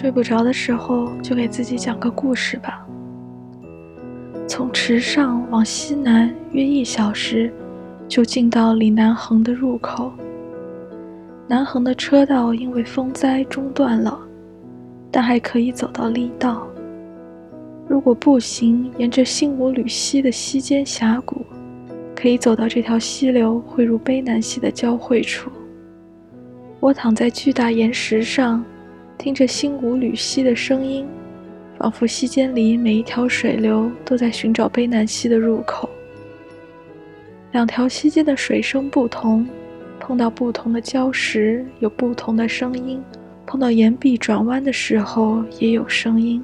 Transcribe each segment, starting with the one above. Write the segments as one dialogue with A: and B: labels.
A: 睡不着的时候，就给自己讲个故事吧。从池上往西南约一小时，就进到里南横的入口。南横的车道因为风灾中断了，但还可以走到力道。如果步行沿着新武吕溪的溪间峡谷，可以走到这条溪流汇入卑南溪的交汇处。我躺在巨大岩石上，听着新谷吕溪的声音，仿佛溪间里每一条水流都在寻找卑南溪的入口。两条溪间的水声不同，碰到不同的礁石有不同的声音，碰到岩壁转弯的时候也有声音。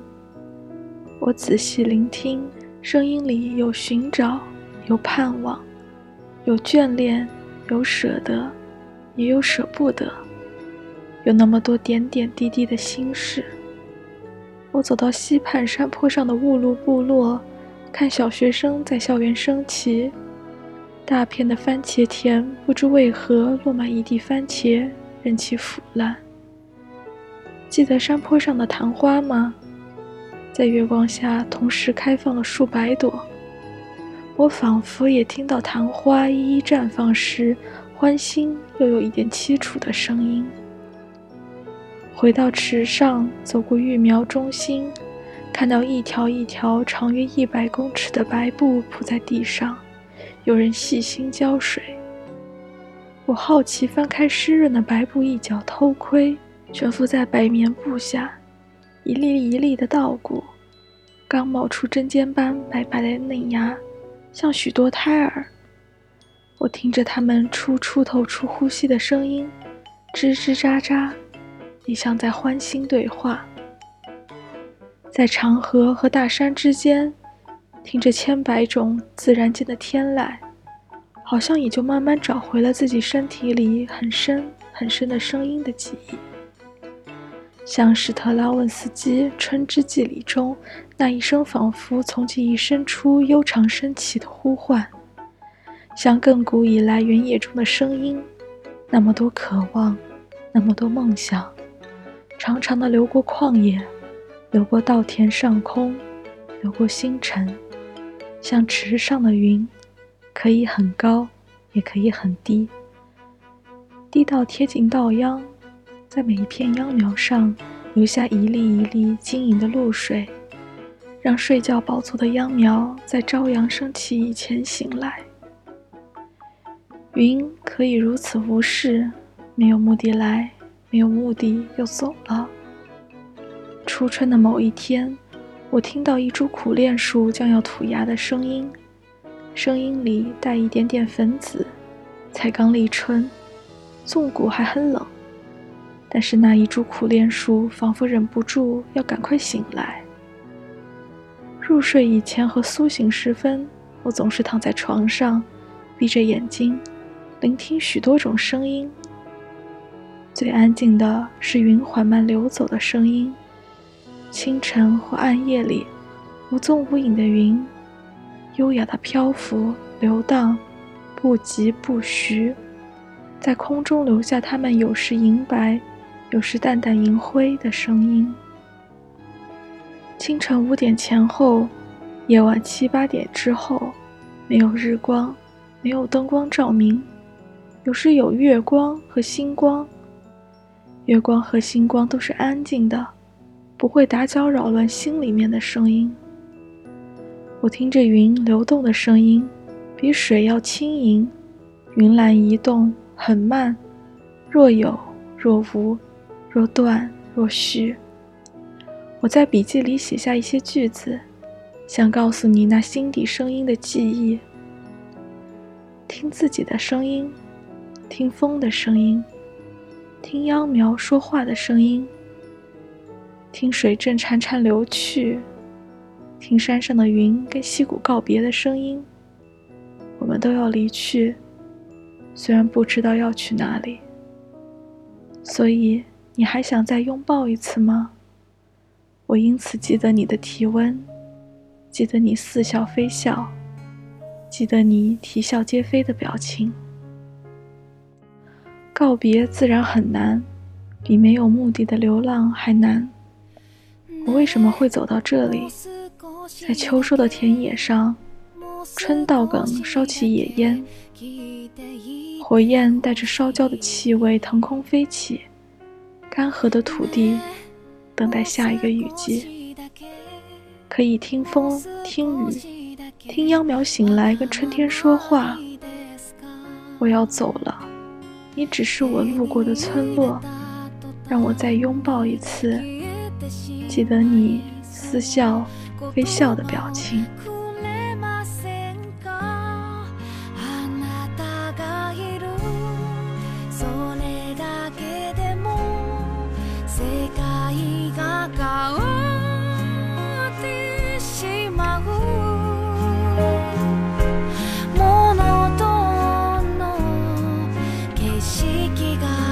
A: 我仔细聆听，声音里有寻找，有盼望，有眷恋，有舍得，也有舍不得，有那么多点点滴滴的心事。我走到溪畔山坡上的雾路部落，看小学生在校园升旗。大片的番茄田不知为何落满一地番茄，任其腐烂。记得山坡上的昙花吗？在月光下，同时开放了数百朵。我仿佛也听到昙花一一绽放时，欢欣又有一点凄楚的声音。回到池上，走过育苗中心，看到一条一条长约一百公尺的白布铺在地上，有人细心浇水。我好奇翻开湿润的白布，一角偷窥，悬浮在白棉布下。一粒一粒的稻谷，刚冒出针尖般白白的嫩芽，像许多胎儿。我听着它们出出透出呼吸的声音，吱吱喳喳，你像在欢欣对话。在长河和大山之间，听着千百种自然间的天籁，好像也就慢慢找回了自己身体里很深很深的声音的记忆。像史特拉文斯基《春之祭礼》中那一声仿佛从记忆深处悠长升起的呼唤，像亘古以来原野中的声音，那么多渴望，那么多梦想，长长的流过旷野，流过稻田上空，流过星辰，像池上的云，可以很高，也可以很低，低到贴近稻秧。在每一片秧苗上留下一粒一粒晶莹的露水，让睡觉饱足的秧苗在朝阳升起以前醒来。云可以如此无视，没有目的来，没有目的又走了。初春的某一天，我听到一株苦楝树将要吐芽的声音，声音里带一点点粉紫。才刚立春，纵谷还很冷。但是那一株苦楝树仿佛忍不住要赶快醒来。入睡以前和苏醒时分，我总是躺在床上，闭着眼睛，聆听许多种声音。最安静的是云缓慢流走的声音。清晨或暗夜里，无踪无影的云，优雅的漂浮流荡，不疾不徐，在空中留下它们有时银白。有时淡淡银灰的声音。清晨五点前后，夜晚七八点之后，没有日光，没有灯光照明，有时有月光和星光。月光和星光都是安静的，不会打搅扰乱心里面的声音。我听着云流动的声音，比水要轻盈，云岚移动很慢，若有若无。若断若续，我在笔记里写下一些句子，想告诉你那心底声音的记忆。听自己的声音，听风的声音，听秧苗说话的声音，听水正潺潺流去，听山上的云跟溪谷告别的声音。我们都要离去，虽然不知道要去哪里，所以。你还想再拥抱一次吗？我因此记得你的体温，记得你似笑非笑，记得你啼笑皆非的表情。告别自然很难，比没有目的的流浪还难。我为什么会走到这里？在秋收的田野上，春稻梗烧起野烟，火焰带着烧焦的气味腾空飞起，干涸的土地等待下一个雨季，可以听风，听雨，听秧苗醒来跟春天说话。我要走了，你只是我路过的村落，让我再拥抱一次，记得你似笑非笑的表情。景が